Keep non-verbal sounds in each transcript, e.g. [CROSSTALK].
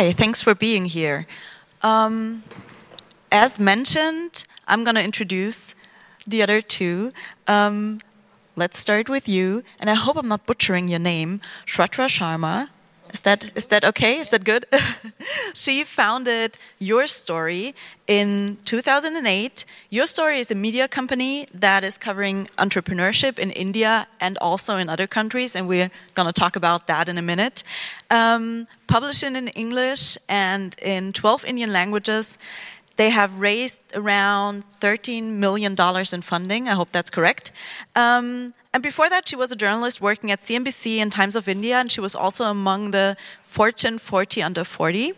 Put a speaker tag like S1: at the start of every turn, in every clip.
S1: Hi, thanks for being here. Um, as mentioned, I'm going to introduce the other two. Um, let's start with you, and I hope I'm not butchering your name, Shradha Sharma. Is that is that okay? Is that good? [LAUGHS] she founded YourStory in 2008. YourStory is a media company that is covering entrepreneurship in India and also in other countries, and we're going to talk about that in a minute. Um, published in English and in 12 Indian languages. They have raised around $13 million in funding. I hope that's correct. Um, and before that, she was a journalist working at CNBC and Times of India, and she was also among the Fortune 40 under 40.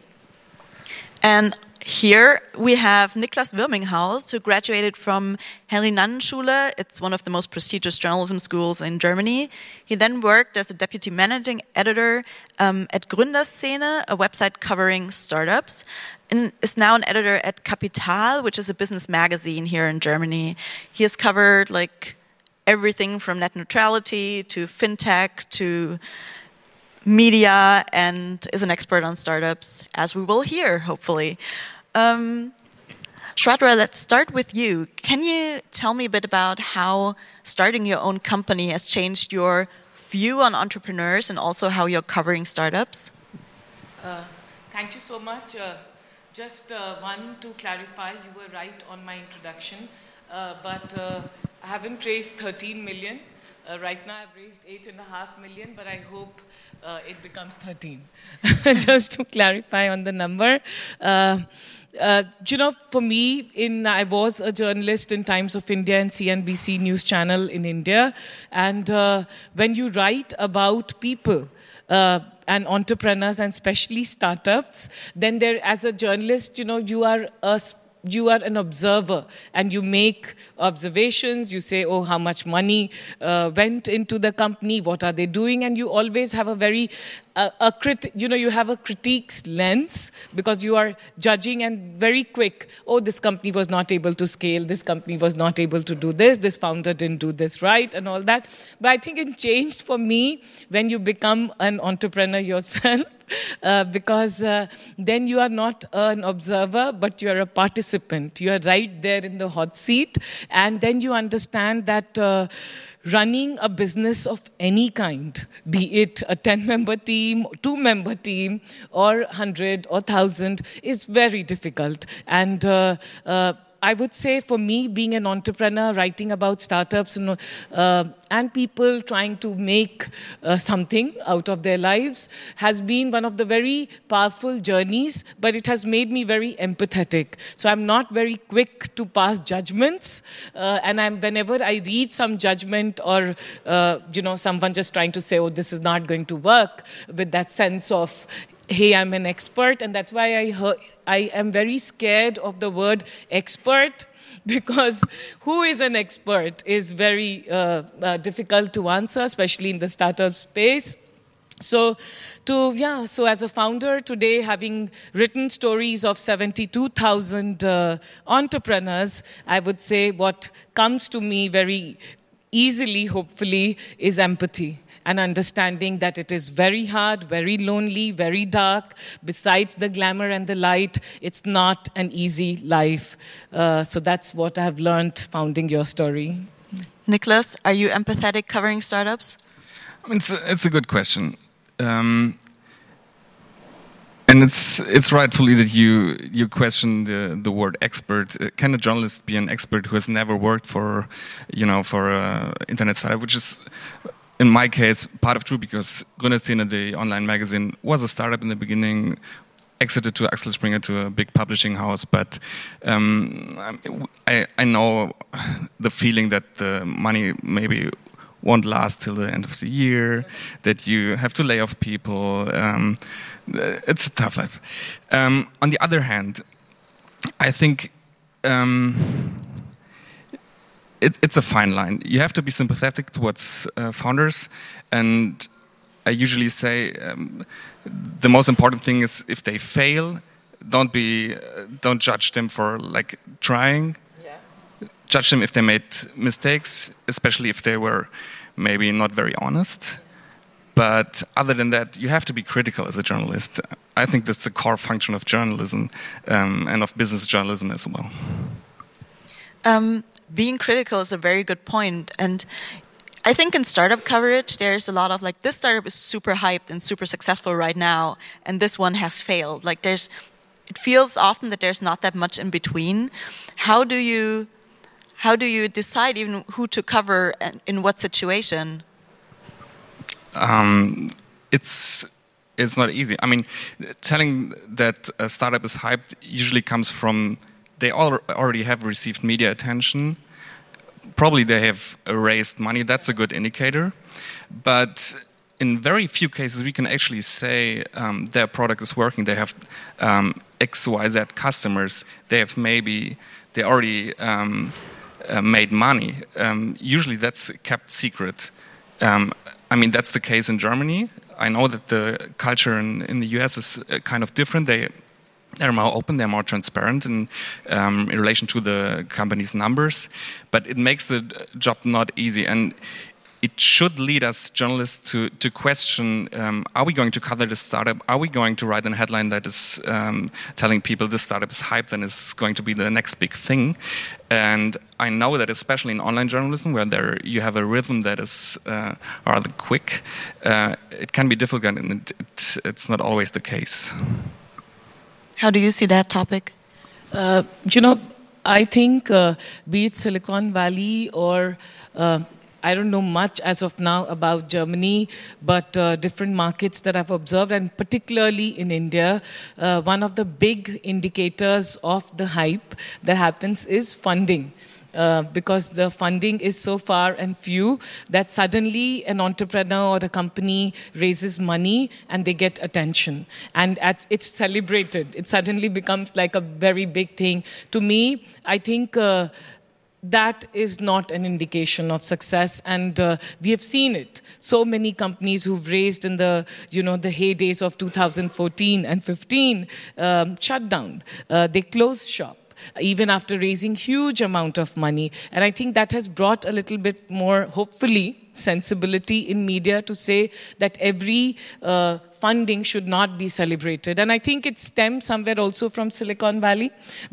S1: And here we have Niklas Wirminghaus, who graduated from Henri-Nannen-Schule. It's one of the most prestigious journalism schools in Germany. He then worked as a deputy managing editor um, at Gründerszene, a website covering startups, and is now an editor at Capital, which is a business magazine here in Germany. He has covered like everything from net neutrality to fintech to media and is an expert on startups, as we will hear, hopefully. Um, Shradha, let's start with you. Can you tell me a bit about how starting your own company has changed your view on entrepreneurs and also how you're covering startups?
S2: Uh, thank you so much. Uh, just uh, one to clarify, you were right on my introduction, uh, but uh, I haven't raised 13 million. Uh, right now, I've raised eight and a half million, but I hope uh, it becomes 13. [LAUGHS] Just to clarify on the number. Uh, uh, you know, for me, in I was a journalist in Times of India and CNBC news channel in India, and uh, when you write about people. Uh, and entrepreneurs and especially startups then there as a journalist you know you are a you are an observer and you make observations. You say, oh, how much money uh, went into the company? What are they doing? And you always have a very a, a crit, you know, you have a critiques lens because you are judging and very quick. Oh, this company was not able to scale. This company was not able to do this. This founder didn't do this right, and all that. But I think it changed for me when you become an entrepreneur yourself. [LAUGHS] Uh, because uh, then you are not an observer, but you are a participant. You are right there in the hot seat, and then you understand that uh, running a business of any kind, be it a 10 member team, two member team, or 100 or 1000, is very difficult. And uh, uh, I would say for me, being an entrepreneur, writing about startups and, uh, and people trying to make uh, something out of their lives has been one of the very powerful journeys, but it has made me very empathetic. So I'm not very quick to pass judgments, uh, and I'm whenever I read some judgment or uh, you know someone just trying to say, "Oh, this is not going to work," with that sense of hey, I'm an expert, and that's why I, I am very scared of the word expert [LAUGHS] because who is an expert is very uh, uh, difficult to answer, especially in the startup space. So, to yeah, so as a founder today, having written stories of 72,000 uh, entrepreneurs, I would say what comes to me very easily, hopefully, is empathy and understanding that it is very hard, very lonely, very dark. Besides the glamour and the light, it's not an easy life. Uh, so that's what I have learned founding your story.
S1: Niklas, are you empathetic covering startups?
S3: I mean, it's, a, it's a good question. Um, and it's it's rightfully that you you question the the word expert. Uh, can a journalist be an expert who has never worked for, you know, for a internet site, which is in my case, part of true because Gründerszene, the online magazine, was a startup in the beginning, exited to Axel Springer to a big publishing house. But um, I, I know the feeling that the money maybe won't last till the end of the year, that you have to lay off people. Um, it's a tough life. Um, on the other hand, I think um, it, it's a fine line. You have to be sympathetic towards uh, founders, and I usually say um, the most important thing is if they fail, don't be, uh, don't judge them for like trying. Yeah. Judge them if they made mistakes, especially if they were maybe not very honest. But other than that, you have to be critical as a journalist. I think that's the core function of journalism um, and of business journalism as well.
S1: Um, being critical is a very good point, and I think in startup coverage, there's a lot of like this startup is super hyped and super successful right now, and this one has failed. Like there's, it feels often that there's not that much in between. How do you, how do you decide even who to cover and in what situation?
S3: Um, it's it's not easy. I mean, telling that a startup is hyped usually comes from they all already have received media attention. Probably they have raised money. That's a good indicator. But in very few cases, we can actually say um, their product is working. They have um, X, Y, Z customers. They have maybe they already um, uh, made money. Um, usually, that's kept secret. Um, I mean, that's the case in Germany. I know that the culture in, in the US is uh, kind of different. They they're more open, they're more transparent in, um, in relation to the company's numbers, but it makes the job not easy. And it should lead us journalists to, to question um, are we going to cover this startup? Are we going to write a headline that is um, telling people this startup is hyped and is going to be the next big thing? And I know that, especially in online journalism, where there you have a rhythm that is uh, rather quick, uh, it can be difficult and it, it, it's not always the case.
S1: How do you see that topic?
S2: Uh, you know, I think uh, be it Silicon Valley or uh, I don't know much as of now about Germany, but uh, different markets that I've observed, and particularly in India, uh, one of the big indicators of the hype that happens is funding. Uh, because the funding is so far and few that suddenly an entrepreneur or a company raises money and they get attention. And at, it's celebrated. It suddenly becomes like a very big thing. To me i think uh, that is not an indication of success. And uh, we have seen it. So many companies who've raised in the you know the heydays of 2014 and 15 um, shut down. Uh, they closed shop even after raising huge amount of money. And i think that has brought a little bit more hopefully sensibility in media to say that every uh, funding should not be celebrated. And I think it stems somewhere also from Silicon Valley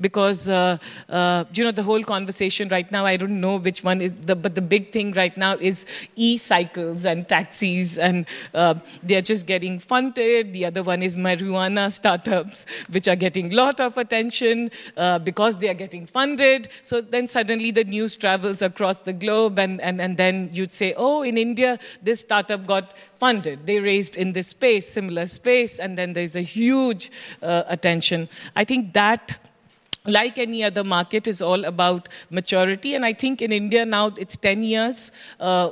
S2: because, uh, uh, you know, the whole conversation right now, I don't know which one is, the, but the big thing right now is e-cycles and taxis and uh, they're just getting funded. The other one is marijuana startups, which are getting a lot of attention uh, because they are getting funded. So then suddenly the news travels across the globe and, and, and then you'd say, oh, in India, this startup got funded. They raised in this space, similar space, and then there's a huge uh, attention. I think that like any other market is all about maturity. And i think in india now it's 10 years uh,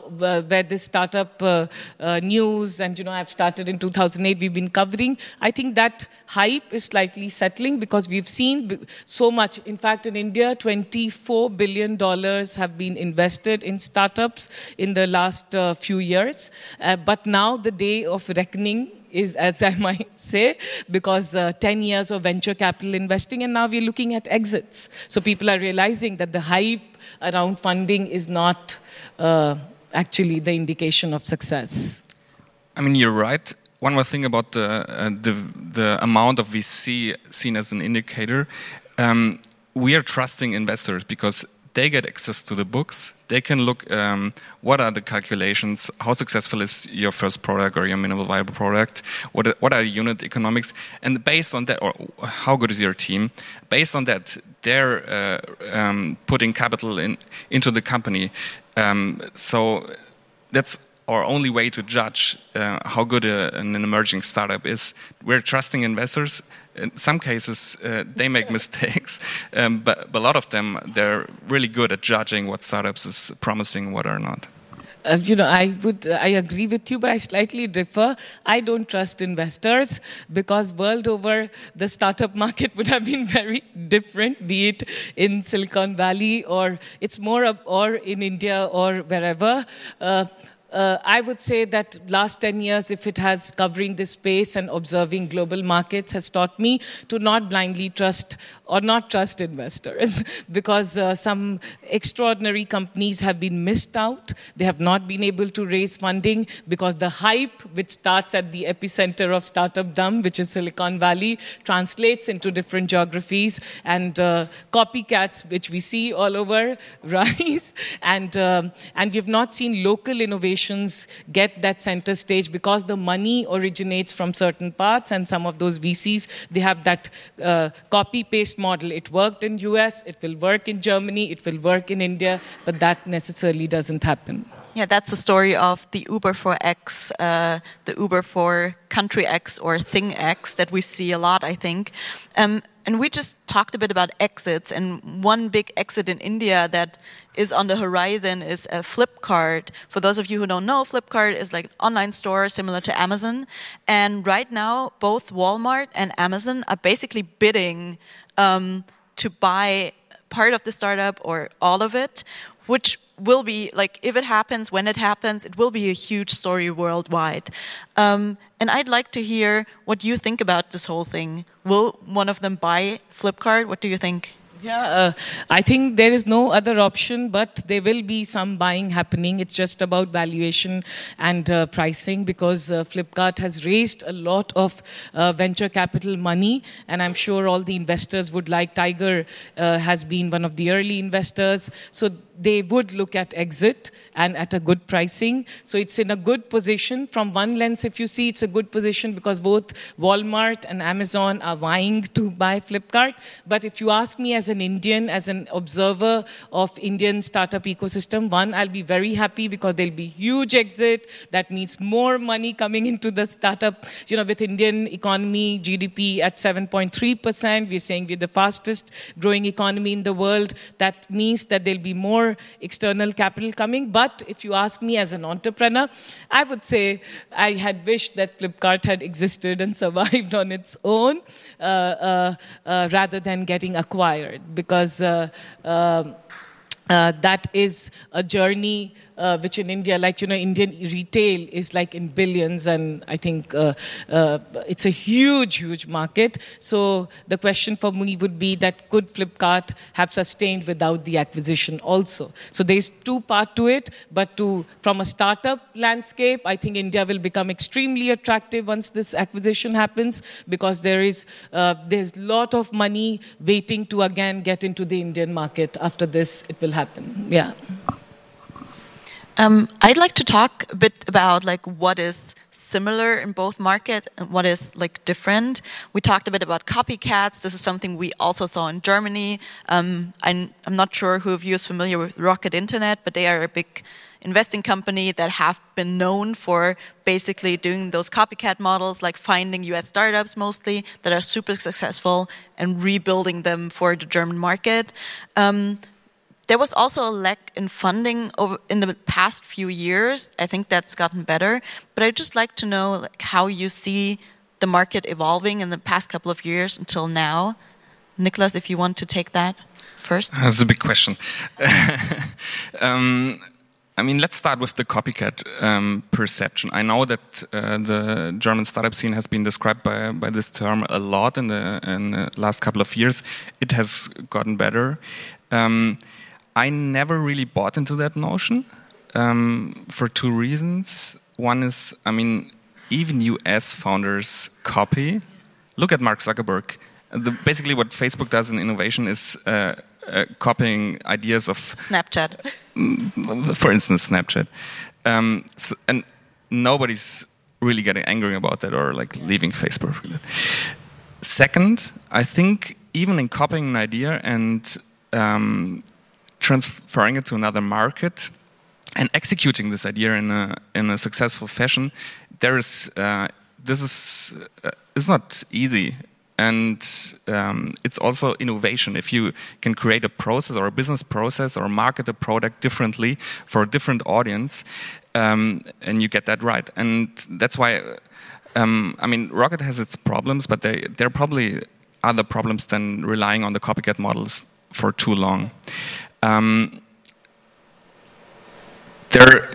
S2: where this startup uh, uh, news and you know i've started in 2008 we've been covering. I think that hype is slightly settling because we've seen so much. In fact in india 24 billion dollars have been invested in startups in the last uh, few years. Uh, but now the day of reckoning is, as I [LAUGHS] might say, because uh, 10 years of venture capital investing, and now we're looking at exits. So people are realizing that the hype around funding is not uh, actually the indication of success.
S3: I mean, you're right. One more thing about the uh, the, the, amount of VC seen as an indicator. Um, we are trusting investors because they get access to the books. They can look um, what are the calculations, how successful is your first product or your minimal viable product, what are, what are the unit economics, and based on that, or how good is your team? Based on that, they're uh, um, putting capital in into the company. Um, so that's our only way to judge uh, how good a, an emerging startup is. We're trusting investors in some cases uh, they make mistakes, [LAUGHS] um, but, but, a lot of them they're really good at judging what startups is promising, what are not.
S2: Uh, you know, I would, uh, I agree with you, but I slightly differ. I don't trust investors because world over, the startup market would have been [LAUGHS] very different, be it in Silicon Valley or it's more, or in India or wherever. Uh, uh, I would say that last 10 years, if it has covering this space and observing global markets, has taught me to not blindly trust or not trust investors [LAUGHS] because uh, some extraordinary companies have been missed out. They have not been able to raise funding because the hype, which starts at the epicenter of startup dumb, which is Silicon Valley, translates into different geographies and uh, copycats, which we see all over, [LAUGHS] rise. And, um, and we've not seen local innovations get that center stage because the money originates from certain parts and some of those VCs, they have that uh, copy paste model. It worked in US, it will work in Germany, it will work in India, but that necessarily doesn't happen.
S1: Yeah, that's the story of the Uber for X, uh, the Uber for country X or thing X that we see a lot, I think. Um, and we just talked a bit about exits, and one big exit in India that is on the horizon is a Flipkart. For those of you who don't know, Flipkart is like an online store similar to Amazon. And right now, both Walmart and Amazon are basically bidding um, to buy part of the startup or all of it, which will be like if it happens when it happens it will be a huge story worldwide. Um, and i'd like to hear what you think about this whole thing. Will one of them buy flipkart? What do you think?
S2: Yeah, uh, I think there is no other option, but there will be some buying happening. It's just about valuation and uh, pricing because uh, Flipkart has raised a lot of uh, venture capital money, and I'm sure all the investors would like. Tiger uh, has been one of the early investors, so they would look at exit and at a good pricing. So it's in a good position. From one lens, if you see, it's a good position because both Walmart and Amazon are vying to buy Flipkart. But if you ask me as an Indian, as an observer of Indian startup ecosystem, one, I'll be very happy because there'll be huge exit. That means more money coming into the startup. You know, with Indian economy, GDP at 7.3%, we're saying we're the fastest growing economy in the world. That means that there'll be more more external capital coming. But if you ask me as an entrepreneur, I would say I had wished that Flipkart had existed and [LAUGHS] survived on its own uh, uh, uh, rather than getting acquired because uh, um, uh, that is a journey uh, which in India, like, you know, Indian retail is like in billions, and I think uh, uh, it's a huge, huge market. So the question for me would be that could Flipkart have sustained without the acquisition also? So there's two part to it, but to from a startup landscape, I think India will become extremely attractive once this acquisition happens because there is uh, there's a lot of money waiting to again get into the Indian market after this. It will happen. Yeah.
S1: Um, I'd like to talk a bit about like what is similar in both markets and what is like different. We talked a bit about copycats. This is something we also saw in Germany. Um, I'm, I'm not sure who of you is familiar with Rocket Internet, but they are a big investing company that have been known for basically doing those copycat models, like finding US startups mostly that are super successful and rebuilding them for the German market. Um, there was also a lack in funding over in the past few years. I think that's gotten better, but I'd just like to know like, how you see the market evolving in the past couple of years until now. Niklas, if you want to take that first. [LAUGHS]
S3: That's a big question. [LAUGHS] um, I mean, let's start with the copycat um, perception. I know that uh, the German startup scene has been described by, by this term a lot in the, in the last couple of years. It has gotten better. Um, I never really bought into that notion um, for two reasons. One is, I mean, even US founders copy. Look at Mark Zuckerberg. The, basically, what Facebook does in innovation is uh, uh, copying ideas of
S1: Snapchat, [LAUGHS]
S3: for instance, Snapchat, um, so, and nobody's really getting angry about that or like leaving Facebook. Second, I think even in copying an idea and um, transferring it to another market and executing this idea in a in a successful fashion, there is uh, this is uh, not easy, and um, it's also innovation. If you can create a process or a business process or market a product differently for a different audience, um, and you get that right, and that's why. Um, I mean, Rocket has its problems, but they, there are probably other problems than relying on the copycat models for too long. Um, there,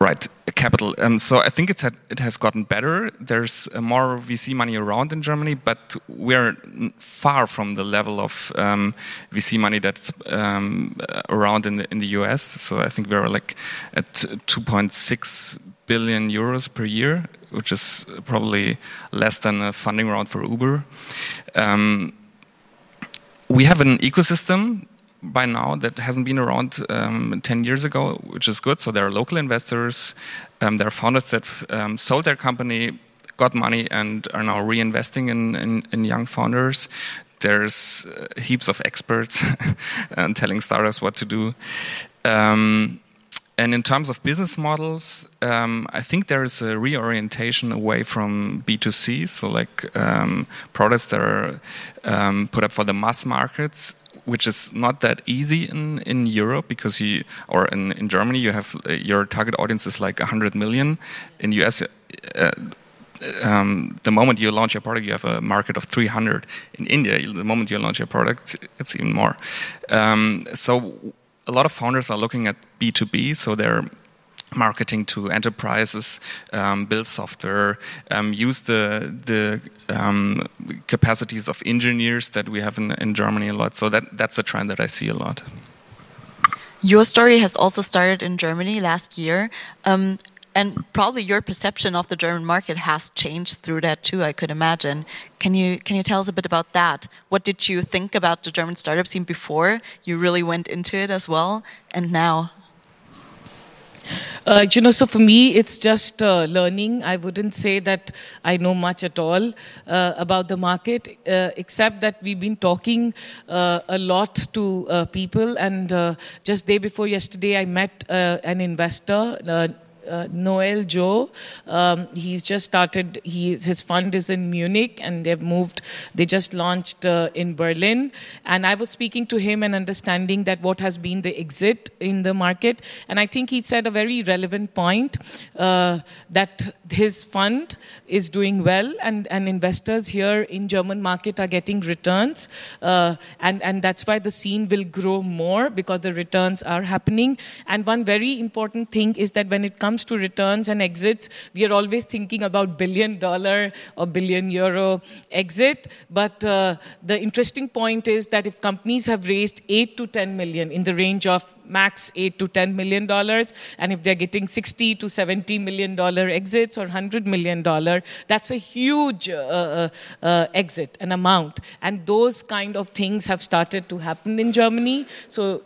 S3: Right, capital. Um, so I think it's had, it has gotten better. There's uh, more VC money around in Germany, but we're far from the level of um, VC money that's um, around in the, in the US. So I think we're like at 2.6 billion euros per year, which is probably less than a funding round for Uber. Um, we have an ecosystem by now that hasn't been around um, 10 years ago, which is good. So there are local investors, um, there are founders that um, sold their company, got money, and are now reinvesting in, in, in young founders. There's uh, heaps of experts [LAUGHS] and telling startups what to do. Um, and in terms of business models, um, I think there is a reorientation away from B2C, so like um, products that are put up for the mass markets which is not that easy in, in Europe because you or in, in Germany you have uh, your target audience is like 100 million. In US, uh, um, the moment you launch your product, you have a market of 300. In India, the moment you launch your product, it's even more. Um, so a lot of founders are looking at B2B, so they're marketing to enterprises, um, build software, um, use the the um, capacities of engineers that we have in, in Germany a lot. So that that's a trend that I see a lot.
S1: YourStory has also started in Germany last year. Um, and probably your perception of the German market has changed through that too. I could imagine. Can you can you tell us a bit about that? What did you think about the German startup scene before you really went into it as well, and now?
S2: Uh, you know, so for me, it's just uh, learning. I wouldn't say that I know much at all uh, about the market, uh, except that we've been talking uh, a lot to uh, people. And just day before yesterday, I met an investor uh, Noel Joe. Um, he's just started. He, his fund is in Munich, and they've moved. They just launched uh, in Berlin. And I was speaking to him and understanding that what has been the exit in the market. And I think he said a very relevant point uh, that his fund is doing well, and, and investors here in German market are getting returns, uh, and and that's why the scene will grow more because the returns are happening. And one very important thing is that when it comes comes to returns and exits, we are always thinking about billion dollar or billion euro exit. But uh, the interesting point is that if companies have raised 8 to 10 million in the range of max 8 to 10 million dollars and if they're getting 60 to 70 million dollar exits or 100 million dollar that's a huge uh, uh, uh, exit an amount and those kind of things have started to happen in germany so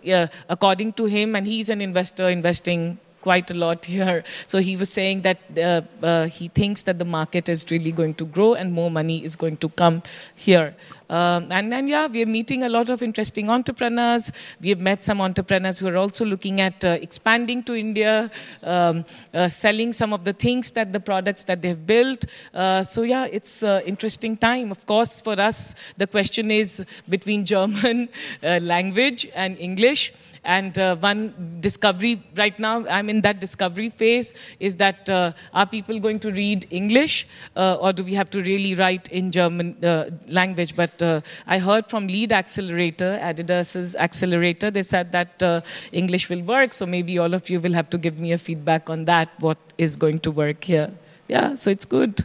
S2: according to him and he's an investor investing quite a lot [LAUGHS] here. So he was saying that uh, uh, he thinks that the market is really going to grow and more money is going to come here. Um, and then, yeah, we are meeting a lot of interesting entrepreneurs. We have met some entrepreneurs who are also looking at uh, expanding to India, um, uh, selling some of the things that the products that they've built. Uh, so, yeah, it's an interesting time. Of course, for us, the question is between [LAUGHS] German uh, language and English. And uh, one discovery right now, I'm in that discovery phase, is that uh, are people going to read English uh, or do we have to really write in German uh, language? But uh, I heard from Lead Accelerator, Adidas's accelerator, they said that English will work. So maybe all of you will have to give me a feedback on that, what is going to work here. Yeah, so it's good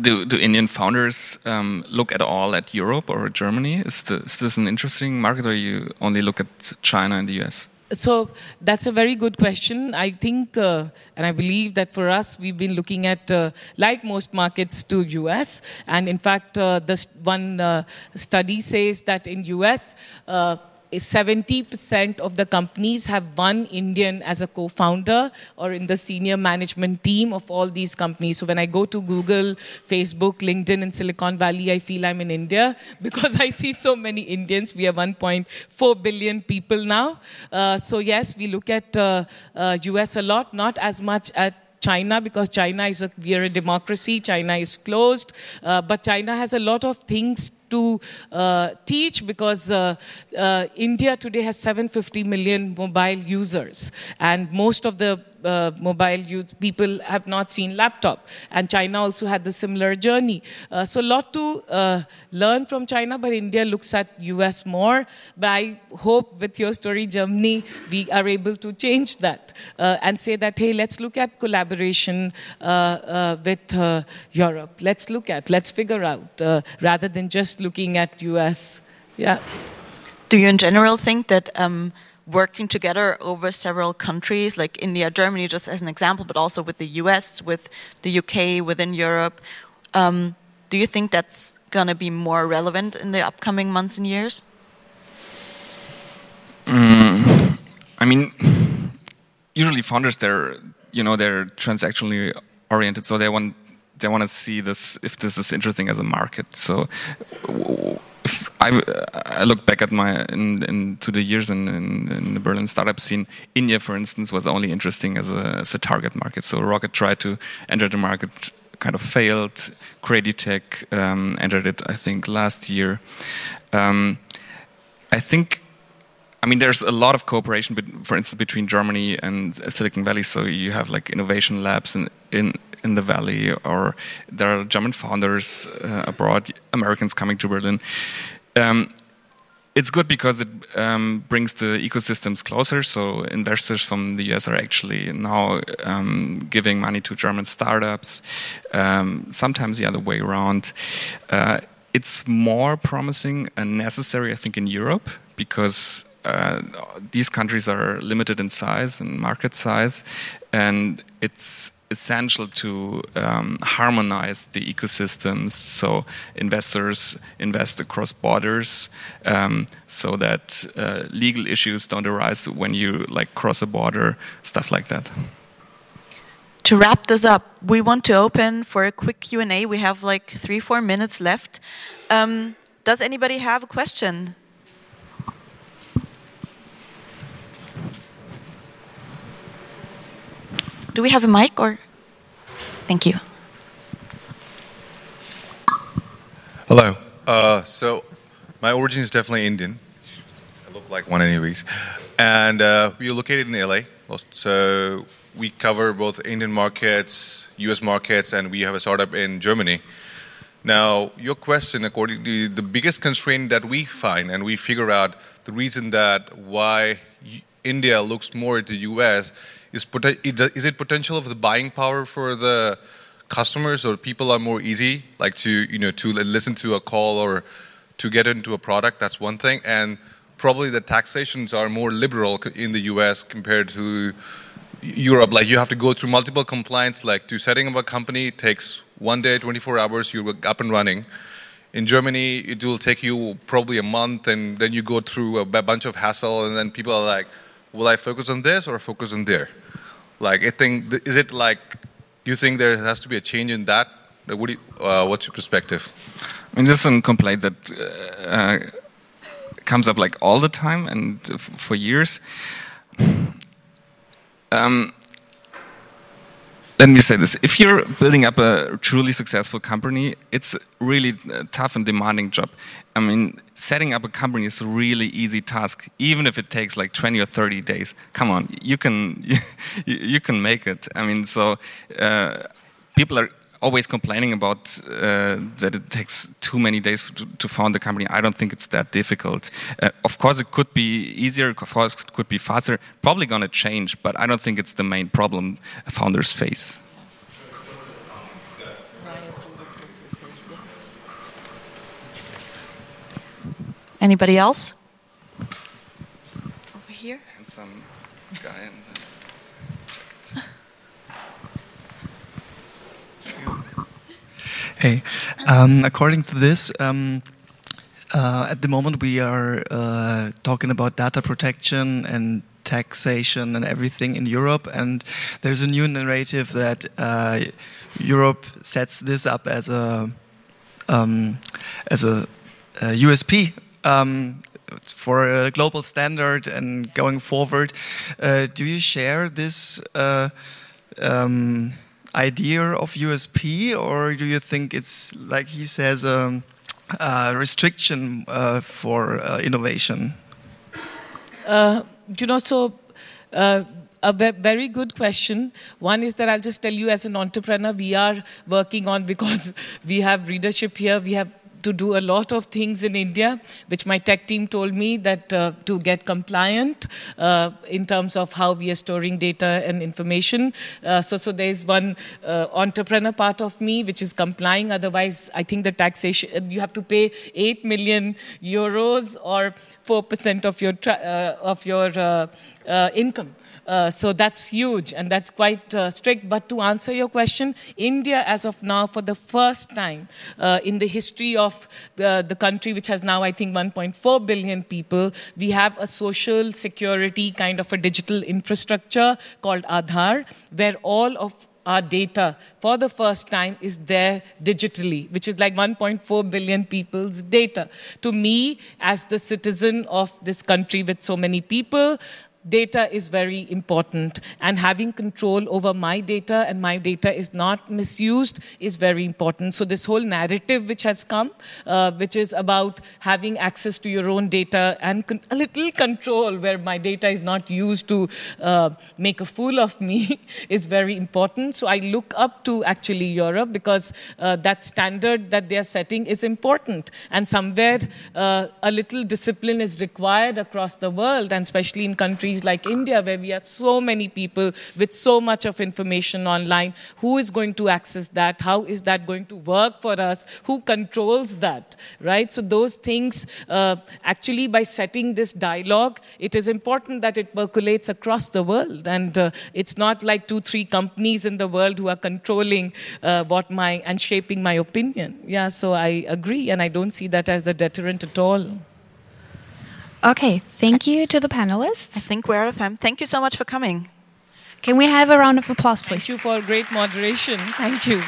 S3: do, do Indian founders um, look at all at Europe or Germany? Is, the, is, this an interesting market, or you only look at China and the US?
S2: So that's a very good question. I think, uh, and I believe that for us, we've been looking at, uh, like most markets, to US. And in fact, uh, this one uh, study says that in US, uh, 70% of the companies have one Indian as a co founder or in the senior management team of all these companies. So when I go to Google, Facebook, LinkedIn in Silicon Valley, I feel I'm in India [LAUGHS] because I see so many Indians. We are 1.4 billion people now. Uh, so, yes, we look at uh, uh, US a lot, not as much at China because China is a, we are a democracy, China is closed, uh, but China has a lot of things to uh, teach because uh, uh India today has 750 million mobile users, and most of the uh, mobile use, people have not seen laptop. And China also had the similar journey. Uh, so a lot to uh, learn from China, but India looks at US more. But I hope with YourStory, Germany, we are able to change that uh, and say that, hey, let's look at collaboration uh, uh, with Europe. Let's look at, let's figure out, rather than just looking at US. Yeah.
S1: Do you in general think that um, working together over several countries, like India, Germany, just as an example, but also with the US, with the UK, within Europe. Um, do you think that's going to be more relevant in the upcoming months and years?
S3: Mm, I mean, usually founders they're you know they're transactionally oriented, so they want they want to see this if this is interesting as a market. So I, I look back at my in, into the years in, in, in, the Berlin startup scene. India, for instance, was only interesting as a, as a target market. So Rocket tried to enter the market, kind of failed. Kreditech um, entered it, I think, last year. Um, I think. I mean, there's a lot of cooperation, for instance, between Germany and Silicon Valley. So you have like innovation labs in in, in the valley, or there are German founders uh, abroad, Americans coming to Berlin. Um, it's good because it um, brings the ecosystems closer. So investors from the US are actually now um, giving money to German startups. Um, sometimes the other way around. Uh, it's more promising and necessary, I think, in Europe because uh, these countries are limited in size and market size, and it's essential to um, harmonize the ecosystems so investors invest across borders um, so that uh, legal issues don't arise when you like cross a border stuff like that.
S1: To wrap this up we want to open for a quick q&a we have like three four minutes left. Um, does anybody have a question Do we have a mic or? Thank you.
S4: Hello. Uh, so, my origin is definitely Indian. I look like one, anyways. And uh, we are located in LA. So, we cover both Indian markets, US markets, and we have a startup in Germany. Now, your question, according to the biggest constraint that we find, and we figure out the reason that why India looks more at the US is, is it potential of the buying power for the customers or people are more easy like to you know to listen to a call or to get into a product? That's one thing. And probably the taxations are more liberal in the US compared to Europe. Like you have to go through multiple compliance like to setting up a company takes one day 24 hours you're up and running. In Germany it will take you probably a month and then you go through a bunch of hassle and then people are like will I focus on this or focus on there? Like, I think, is it like, you think there has to be a change in that? What you, uh, what's your perspective?
S3: I mean, this is a complaint that uh, comes up like all the time and for years. Um, let me say this. If you're building up a truly successful company it's really a tough and demanding job. I mean setting up a company is a really easy task even if it takes like 20 or 30 days. Come on you can [LAUGHS] you can make it. I mean so uh, people are always complaining about uh, that it takes too many days to, to, found a company. I don't think it's that difficult. Uh, of course, it could be easier. Of course, it could be faster. Probably going to change, but I don't think it's the main problem founders face.
S1: Anybody else? Over here.
S3: Handsome guy.
S5: Hey, um, according to this, um, uh, at the moment we are uh, talking about data protection and taxation and everything in Europe, and there's a new narrative that uh, Europe sets this up as a um, as a, a USP um, for a global standard and going forward. Uh, do you share this? Uh, um, idea of USP, or do you think it's like he says a, a restriction uh, for uh, innovation?
S2: Uh, you know, so uh, a very good question. One is that I'll just tell you as an entrepreneur, we are working on [LAUGHS] because we have readership here, we have to do a lot of things in India, which my tech team told me that uh, to get compliant uh, in terms of how we are storing data and information. Uh, so, so there's one uh, entrepreneur part of me which is complying. Otherwise, I think the taxation you have to pay eight million euros or four percent of your uh, of your uh, income. Uh, so that's huge and that's quite uh, strict. But to answer your question, India, as of now, for the first time uh, in the history of the, the country, which has now, I think, 1.4 billion people, we have a social security kind of a digital infrastructure called Aadhaar, where all of our data for the first time is there digitally, which is like 1.4 billion people's data. To me, as the citizen of this country with so many people, data is very important and having control over my data and my data is not misused is very important. So this whole narrative which has come uh, which is about having access to your own data and a little control where my data is not used to uh, make a fool of me [LAUGHS] is very important. So i look up to actually europe because uh, that standard that they are setting is important. And somewhere uh, a little discipline is required across the world and especially in countries countries like India, where we have so many people with so much of information online, who is going to access that? How is that going to work for us? Who controls that? Right? So, those things, uh, actually, by setting this dialogue, it is important that it percolates across the world. And uh, it's not like two, three companies in the world who are controlling uh, what my and shaping my opinion. Yeah, so I agree, and I don't see that as a deterrent at all.
S6: Okay, thank you to the panelists.
S1: I think we're out of time. Thank you so much for coming.
S6: Can we have a round of applause, please?
S2: Thank you for great moderation. Thank you.